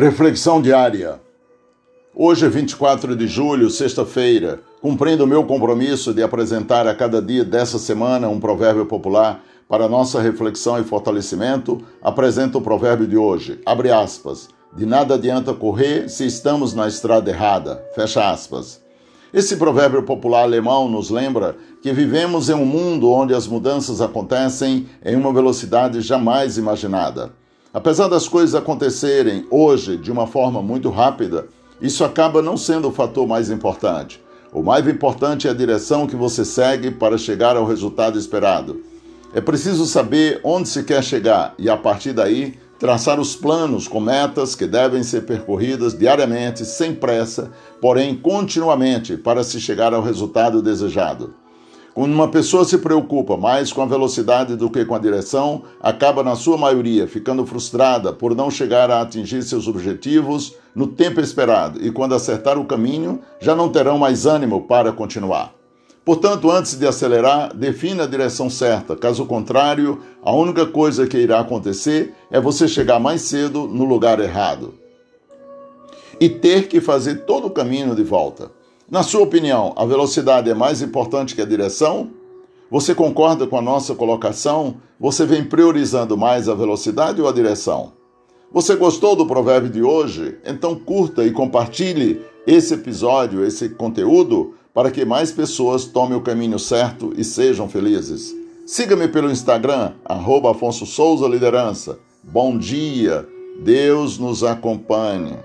Reflexão diária. Hoje é 24 de julho, sexta-feira. Cumprindo o meu compromisso de apresentar a cada dia dessa semana um provérbio popular para nossa reflexão e fortalecimento, apresento o provérbio de hoje. Abre aspas. De nada adianta correr se estamos na estrada errada. Fecha aspas. Esse provérbio popular alemão nos lembra que vivemos em um mundo onde as mudanças acontecem em uma velocidade jamais imaginada. Apesar das coisas acontecerem hoje de uma forma muito rápida, isso acaba não sendo o fator mais importante. O mais importante é a direção que você segue para chegar ao resultado esperado. É preciso saber onde se quer chegar e, a partir daí, traçar os planos com metas que devem ser percorridas diariamente, sem pressa, porém continuamente, para se chegar ao resultado desejado. Quando uma pessoa se preocupa mais com a velocidade do que com a direção, acaba, na sua maioria, ficando frustrada por não chegar a atingir seus objetivos no tempo esperado e, quando acertar o caminho, já não terão mais ânimo para continuar. Portanto, antes de acelerar, defina a direção certa. Caso contrário, a única coisa que irá acontecer é você chegar mais cedo no lugar errado e ter que fazer todo o caminho de volta. Na sua opinião, a velocidade é mais importante que a direção? Você concorda com a nossa colocação? Você vem priorizando mais a velocidade ou a direção? Você gostou do provérbio de hoje? Então curta e compartilhe esse episódio, esse conteúdo, para que mais pessoas tomem o caminho certo e sejam felizes. Siga-me pelo Instagram, arroba Afonso Souza Liderança. Bom dia, Deus nos acompanhe.